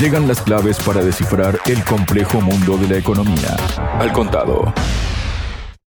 Llegan las claves para descifrar el complejo mundo de la economía. Al contado.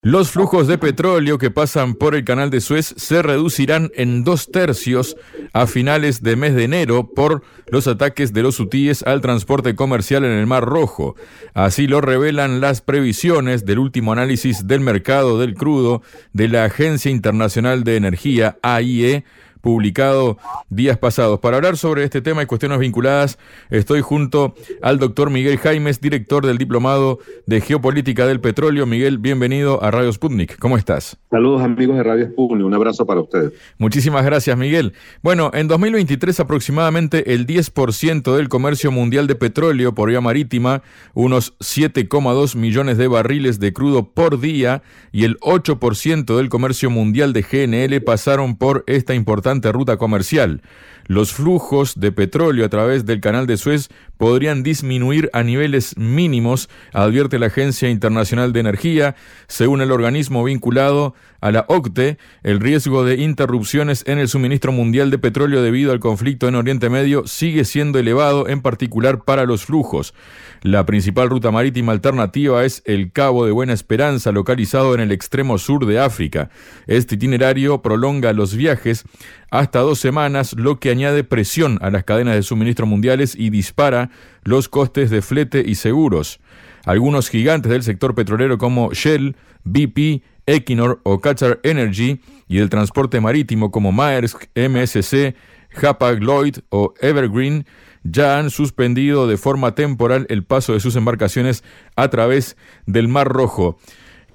Los flujos de petróleo que pasan por el canal de Suez se reducirán en dos tercios a finales de mes de enero por los ataques de los hutíes al transporte comercial en el Mar Rojo. Así lo revelan las previsiones del último análisis del mercado del crudo de la Agencia Internacional de Energía, AIE, publicado días pasados. Para hablar sobre este tema y cuestiones vinculadas, estoy junto al doctor Miguel Jaimes, director del Diplomado de Geopolítica del Petróleo. Miguel, bienvenido a Radio Sputnik. ¿Cómo estás? Saludos amigos de Radio Sputnik, un abrazo para ustedes. Muchísimas gracias, Miguel. Bueno, en 2023 aproximadamente el 10% del comercio mundial de petróleo por vía marítima, unos 7,2 millones de barriles de crudo por día y el 8% del comercio mundial de GNL pasaron por esta importante ruta comercial. Los flujos de petróleo a través del canal de Suez podrían disminuir a niveles mínimos, advierte la Agencia Internacional de Energía. Según el organismo vinculado a la OCTE, el riesgo de interrupciones en el suministro mundial de petróleo debido al conflicto en Oriente Medio sigue siendo elevado, en particular para los flujos. La principal ruta marítima alternativa es el Cabo de Buena Esperanza, localizado en el extremo sur de África. Este itinerario prolonga los viajes hasta dos semanas, lo que añade presión a las cadenas de suministro mundiales y dispara los costes de flete y seguros. Algunos gigantes del sector petrolero como Shell, BP, Equinor o Qatar Energy y el transporte marítimo como Maersk, MSC, Hapag-Lloyd o Evergreen ya han suspendido de forma temporal el paso de sus embarcaciones a través del Mar Rojo.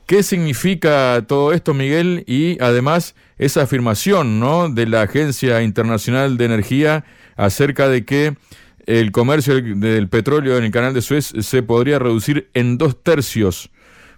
¿Qué significa todo esto, Miguel? Y además esa afirmación ¿no? de la Agencia Internacional de Energía acerca de que el comercio del petróleo en el canal de Suez se podría reducir en dos tercios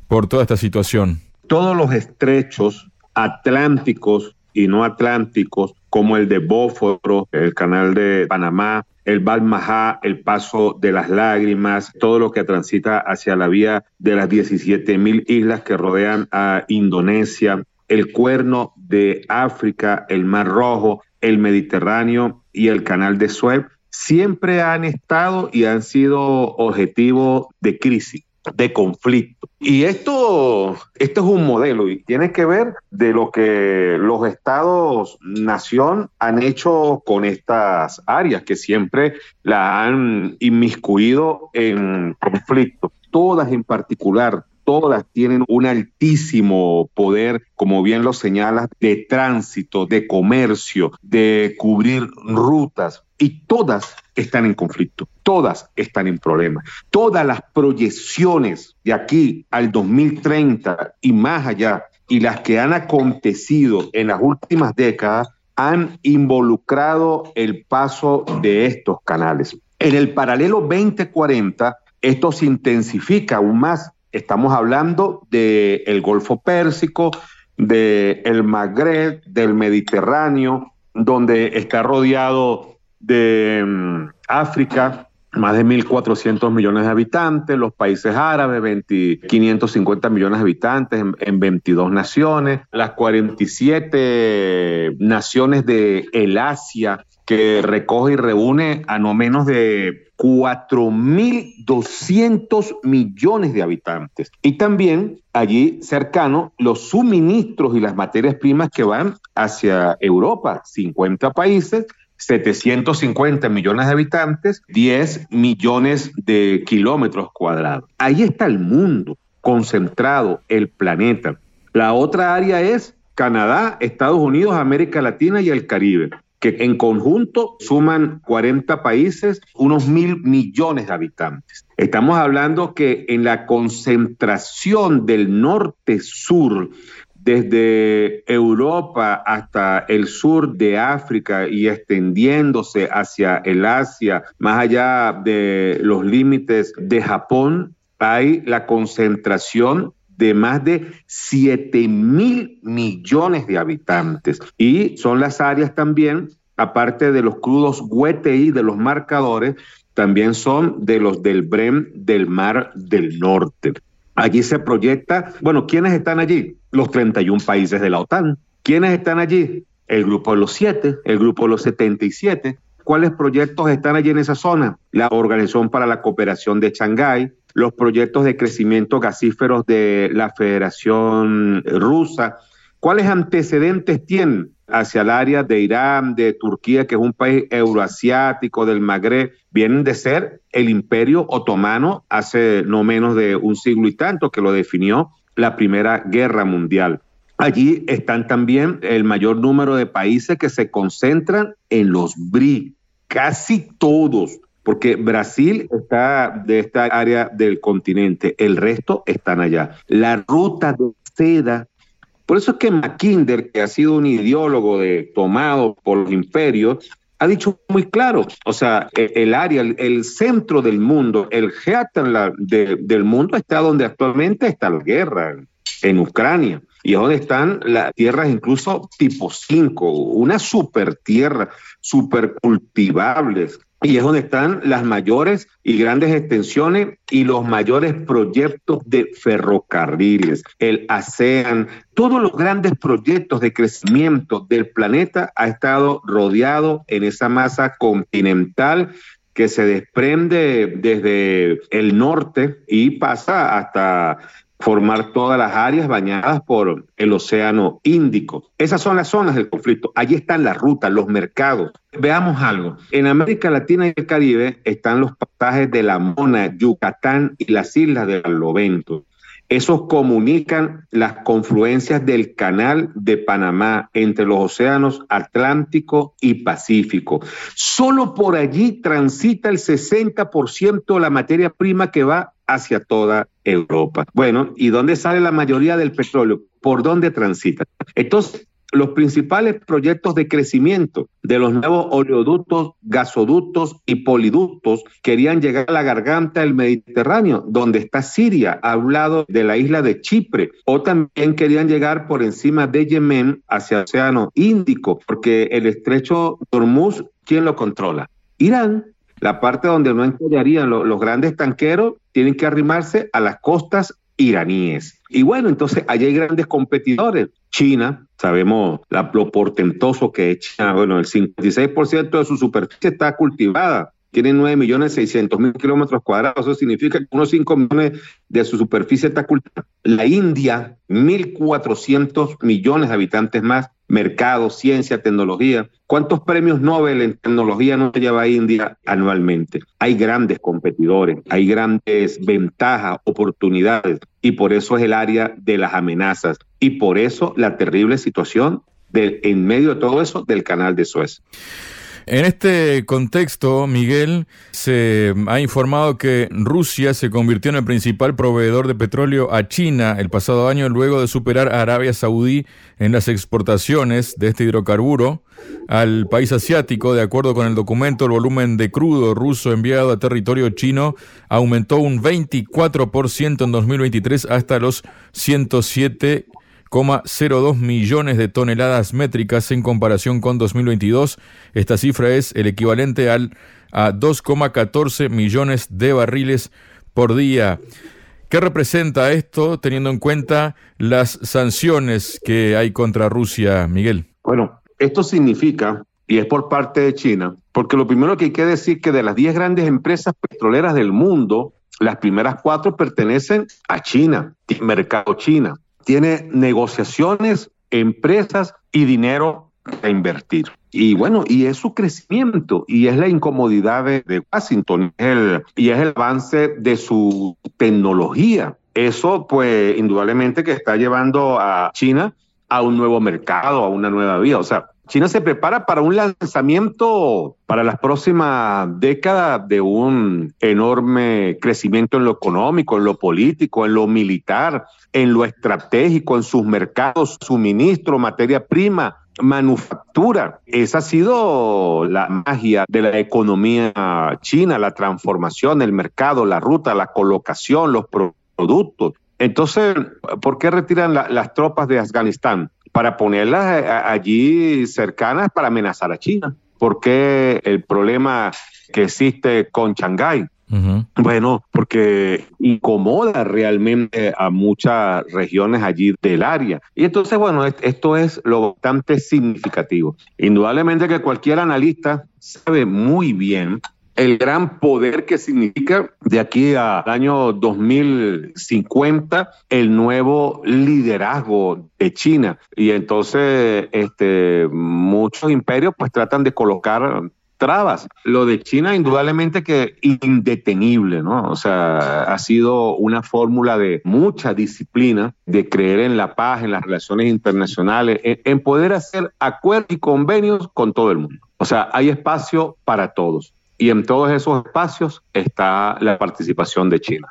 por toda esta situación. Todos los estrechos atlánticos y no atlánticos, como el de Bósforo, el canal de Panamá, el Balmajá, el paso de las lágrimas, todo lo que transita hacia la vía de las 17 mil islas que rodean a Indonesia, el cuerno de África, el Mar Rojo, el Mediterráneo y el canal de Suez, siempre han estado y han sido objetivo de crisis de conflicto. Y esto, esto es un modelo y tiene que ver de lo que los estados nación han hecho con estas áreas que siempre la han inmiscuido en conflicto. Todas en particular, todas tienen un altísimo poder, como bien lo señalas, de tránsito, de comercio, de cubrir rutas, y todas están en conflicto, todas están en problemas. Todas las proyecciones de aquí al 2030 y más allá, y las que han acontecido en las últimas décadas, han involucrado el paso de estos canales. En el paralelo 2040, esto se intensifica aún más. Estamos hablando del Golfo Pérsico, del el Magreb, del Mediterráneo, donde está rodeado de mm, África, más de 1.400 millones de habitantes, los países árabes, 550 millones de habitantes en, en, 22 naciones, las 47 naciones de Asia que recoge y reúne a no menos de 4.200 millones de habitantes. Y también allí cercano los suministros y las materias primas que van hacia Europa, 50 países 750 millones de habitantes, 10 millones de kilómetros cuadrados. Ahí está el mundo concentrado, el planeta. La otra área es Canadá, Estados Unidos, América Latina y el Caribe que en conjunto suman 40 países, unos mil millones de habitantes. Estamos hablando que en la concentración del norte-sur desde Europa hasta el sur de África y extendiéndose hacia el Asia, más allá de los límites de Japón, hay la concentración de más de 7 mil millones de habitantes. Y son las áreas también, aparte de los crudos WTI, de los marcadores, también son de los del BREM del Mar del Norte. Allí se proyecta, bueno, ¿quiénes están allí? Los 31 países de la OTAN. ¿Quiénes están allí? El grupo de los siete, el grupo de los 77. ¿Cuáles proyectos están allí en esa zona? La Organización para la Cooperación de Shanghái, los proyectos de crecimiento gasíferos de la Federación Rusa. ¿Cuáles antecedentes tienen hacia el área de Irán, de Turquía, que es un país euroasiático, del Magreb? Vienen de ser el imperio otomano hace no menos de un siglo y tanto que lo definió la Primera Guerra Mundial. Allí están también el mayor número de países que se concentran en los BRI, casi todos, porque Brasil está de esta área del continente, el resto están allá. La ruta de seda, por eso es que Mackinder, que ha sido un ideólogo de, tomado por los imperios, ha dicho muy claro, o sea, e, el, área, el, centro del mundo, el Heatan del mundo está donde actualmente está la guerra, en Ucrania y es donde están las tierras incluso tipo 5, una super tierra, super cultivables. Y es donde están las mayores y grandes extensiones y los mayores proyectos de ferrocarriles, el ASEAN, todos los grandes proyectos de crecimiento del planeta ha estado rodeado en esa masa continental que se desprende desde el norte y pasa hasta formar todas las áreas bañadas por el Océano Índico. Esas son las zonas del conflicto. Allí están las rutas, los mercados. Veamos algo. En América Latina y el Caribe están los pasajes de la Mona, Yucatán y las islas de Barlovento. Esos comunican las confluencias del canal de Panamá entre los océanos Atlántico y Pacífico. Solo por allí transita el 60% de la materia prima que va hacia toda Europa. Bueno, ¿y dónde sale la mayoría del petróleo? ¿Por dónde transita? Entonces, los principales proyectos de crecimiento de los nuevos oleoductos, gasoductos y poliductos querían llegar a la garganta del Mediterráneo, donde está Siria, a un lado de la isla de Chipre, o también querían llegar por encima de Yemen hacia el Océano Índico, porque el estrecho Hormuz, ¿quién lo controla? Irán. La parte donde no encallarían los, grandes tanqueros tienen que arrimarse a las costas iraníes. Y bueno, entonces allí hay grandes competidores. China, sabemos lo portentoso que es China. Bueno, el 56% de su superficie está cultivada. Tiene 9 millones 600 mil kilómetros cuadrados. Eso significa que unos 5 millones de su superficie está cultivada. La India, 1.400 millones de habitantes más mercado, ciencia, tecnología. ¿Cuántos premios Nobel en tecnología no lleva India anualmente? Hay grandes competidores, hay grandes ventajas, oportunidades, y por eso es el área de las amenazas, y por eso la terrible situación en medio de todo eso del canal de Suez. En este contexto, Miguel, se ha informado que Rusia se convirtió en el principal proveedor de petróleo a China el pasado año luego de superar a Arabia Saudí en las exportaciones de este hidrocarburo al país asiático. De acuerdo con el documento, el volumen de crudo ruso enviado a territorio chino aumentó un 24% en 2023 hasta los 107 0,02 millones de toneladas métricas en comparación con 2022. Esta cifra es el equivalente al, a 2,14 millones de barriles por día. ¿Qué representa esto teniendo en cuenta las sanciones que hay contra Rusia, Miguel? Bueno, esto significa, y es por parte de China, porque lo primero que hay que decir que de las 10 grandes empresas petroleras del mundo, las primeras cuatro pertenecen a China, mercado China tiene negociaciones, empresas y dinero a invertir. Y bueno, y es su crecimiento y es la incomodidad de, Washington y es el avance de su tecnología. Eso pues indudablemente que está llevando a China a un nuevo mercado, a una nueva vida. O sea, China se prepara para un lanzamiento para las próximas décadas de un enorme crecimiento en lo económico, en lo político, en lo militar, en lo estratégico, en sus mercados, suministro, materia prima, manufactura. Esa ha sido la magia de la economía china, la transformación, el mercado, la ruta, la colocación, los productos. Entonces, ¿por qué retiran las tropas de Afganistán? Para ponerlas eh, allí cercanas para amenazar a China. Porque el problema que existe con Shanghái, Bueno, porque incomoda realmente a muchas regiones allí del área. Y entonces, bueno, esto es lo bastante significativo. Indudablemente que cualquier analista sabe muy bien el gran poder que significa de aquí al año 2050 el nuevo liderazgo de China. Y entonces este, muchos imperios pues tratan de colocar trabas. Lo de China indudablemente que indetenible, ¿no? O sea, ha sido una fórmula de mucha disciplina, de creer en la paz, en las relaciones internacionales, en, en poder hacer acuerdos y convenios con todo el mundo. O sea, hay espacio para todos. Y en todos esos espacios está la participación de China.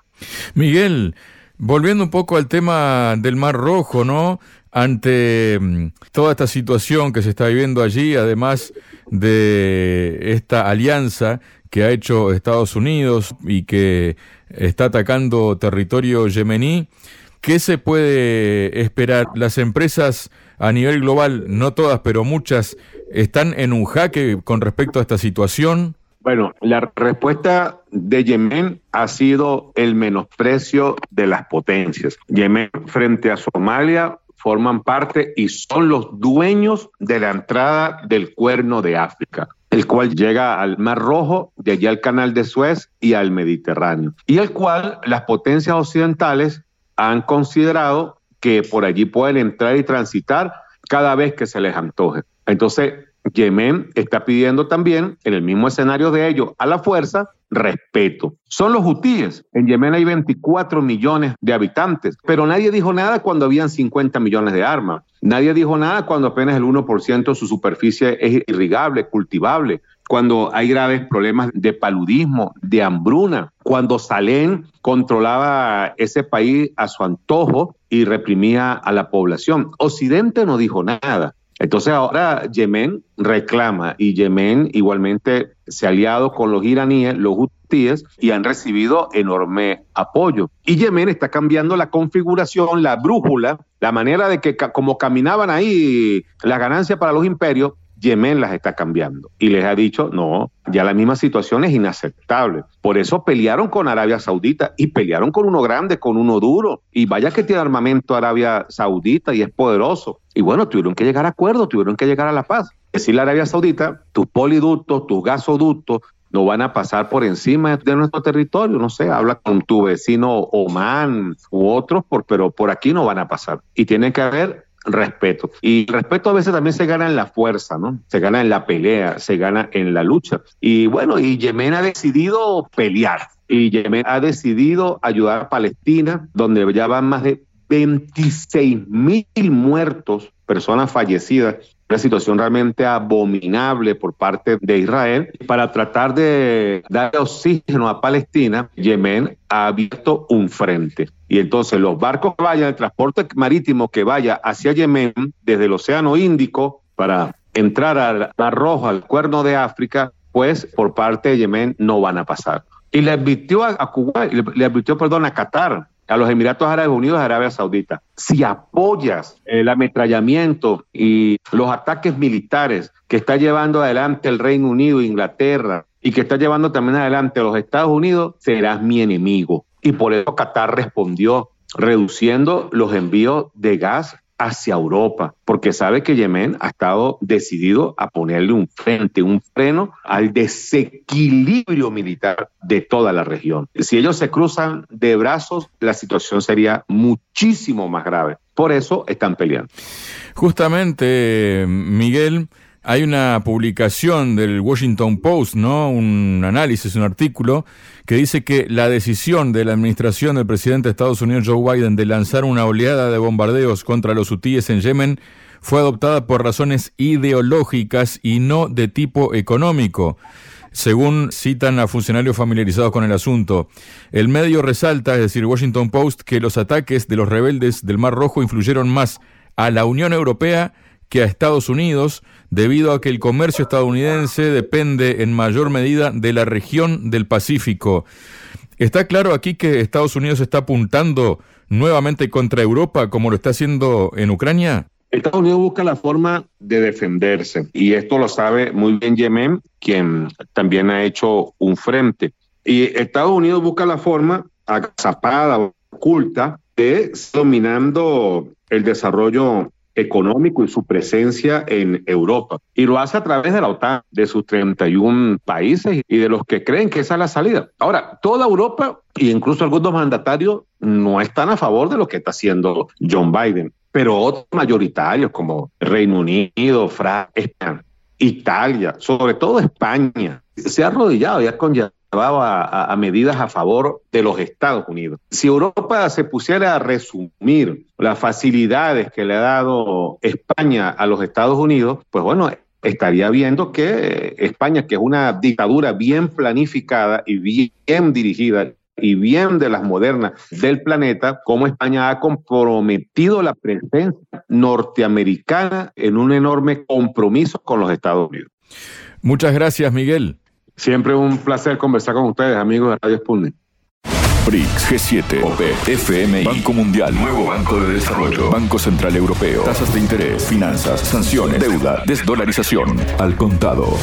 Miguel, volviendo un poco al tema del Mar Rojo, ¿no? Ante mm, toda esta situación que se está viviendo allí, además de esta alianza que ha hecho Estados Unidos y que está atacando territorio yemení, ¿qué se puede esperar? Las empresas a nivel global, no todas, pero muchas, están en un jaque con respecto a esta situación. Bueno, la respuesta de Yemen ha sido el menosprecio de las potencias. Yemen frente a Somalia forman parte y son los dueños de la entrada del cuerno de África el cual llega al Mar Rojo, de allí al Canal de Suez y al Mediterráneo, y el cual las potencias occidentales han considerado que por allí pueden entrar y transitar cada vez que se les antoje. Entonces, Yemen está pidiendo también, en el mismo escenario de ellos, a la fuerza, respeto. Son los hutíes. En Yemen hay 24 millones de habitantes, pero nadie dijo nada cuando habían 50 millones de armas. Nadie dijo nada cuando apenas el 1% de su superficie es irrigable, cultivable, cuando hay graves problemas de paludismo, de hambruna, cuando Salén controlaba ese país a su antojo y reprimía a la población. Occidente no dijo nada. Entonces ahora Yemen reclama y Yemen igualmente se ha aliado con los iraníes, los hutíes, y han recibido enorme apoyo. Y Yemen está cambiando la configuración, la brújula, la manera de que como caminaban ahí la ganancia para los imperios, Yemen las está cambiando y les ha dicho, no, ya la misma situación es inaceptable. Por eso pelearon con Arabia Saudita y pelearon con uno grande, con uno duro. Y vaya que tiene armamento Arabia Saudita y es poderoso. Y bueno, tuvieron que llegar a acuerdos, tuvieron que llegar a la paz. Decirle a Arabia Saudita, tus poliductos, tus gasoductos, no van a pasar por encima de nuestro territorio, no sé, habla con tu vecino Oman u otros, por, pero por aquí no van a pasar. Y tiene que haber respeto. Y el respeto a veces también se gana en la fuerza, ¿no? Se gana en la pelea, se gana en la lucha. Y bueno, y Yemen ha decidido pelear. Y Yemen ha decidido ayudar a Palestina, donde ya van más de 26 mil muertos, personas fallecidas, una situación realmente abominable por parte de Israel. Para tratar de dar oxígeno a Palestina, Yemen ha abierto un frente. Y entonces los barcos que vayan, el transporte marítimo que vaya hacia Yemen desde el Océano Índico para entrar al Mar Rojo, al Cuerno de África, pues por parte de Yemen no van a pasar. Y le advirtió a, Cuba, le, le advirtió, perdón, a Qatar a los Emiratos Árabes Unidos y Arabia Saudita. Si apoyas el ametrallamiento y los ataques militares que está llevando adelante el Reino Unido, Inglaterra, y que está llevando también adelante los Estados Unidos, serás mi enemigo. Y por eso Qatar respondió reduciendo los envíos de gas hacia Europa, porque sabe que Yemen ha estado decidido a ponerle un frente, un freno al desequilibrio militar de toda la región. Si ellos se cruzan de brazos, la situación sería muchísimo más grave. Por eso están peleando. Justamente, Miguel, hay una publicación del Washington Post, ¿no? Un análisis, un artículo que dice que la decisión de la administración del presidente de Estados Unidos Joe Biden de lanzar una oleada de bombardeos contra los hutíes en Yemen fue adoptada por razones ideológicas y no de tipo económico. Según citan a funcionarios familiarizados con el asunto, el medio resalta, es decir, Washington Post, que los ataques de los rebeldes del Mar Rojo influyeron más a la Unión Europea que a Estados Unidos, debido a que el comercio estadounidense depende en mayor medida de la región del Pacífico. ¿Está claro aquí que Estados Unidos está apuntando nuevamente contra Europa como lo está haciendo en Ucrania? Estados Unidos busca la forma de defenderse y esto lo sabe muy bien Yemen, quien también ha hecho un frente. Y Estados Unidos busca la forma, agazapada, oculta, de dominando el desarrollo económico y su presencia en Europa. Y lo hace a través de la OTAN, de sus 31 países y de los que creen que esa es la salida. Ahora, toda Europa e incluso algunos mandatarios no están a favor de lo que está haciendo John Biden, pero otros mayoritarios como Reino Unido, Francia, Italia, sobre todo España, se ha arrodillado y ha a, a, medidas a favor de los Estados Unidos. Si Europa se pusiera a resumir las facilidades que le ha dado España a los Estados Unidos, pues bueno, estaría viendo que España, que es una dictadura bien planificada y bien dirigida y bien de las modernas del planeta, como España ha comprometido la presencia norteamericana en un enorme compromiso con los Estados Unidos. Muchas gracias, Miguel. Siempre un placer conversar con ustedes, amigos de Radio Sputnik. BRICS, G7, OPE, FMI, Banco Mundial, Nuevo Banco de Desarrollo, Banco Central Europeo, tasas de interés, finanzas, sanciones, deuda, desdolarización, al contado.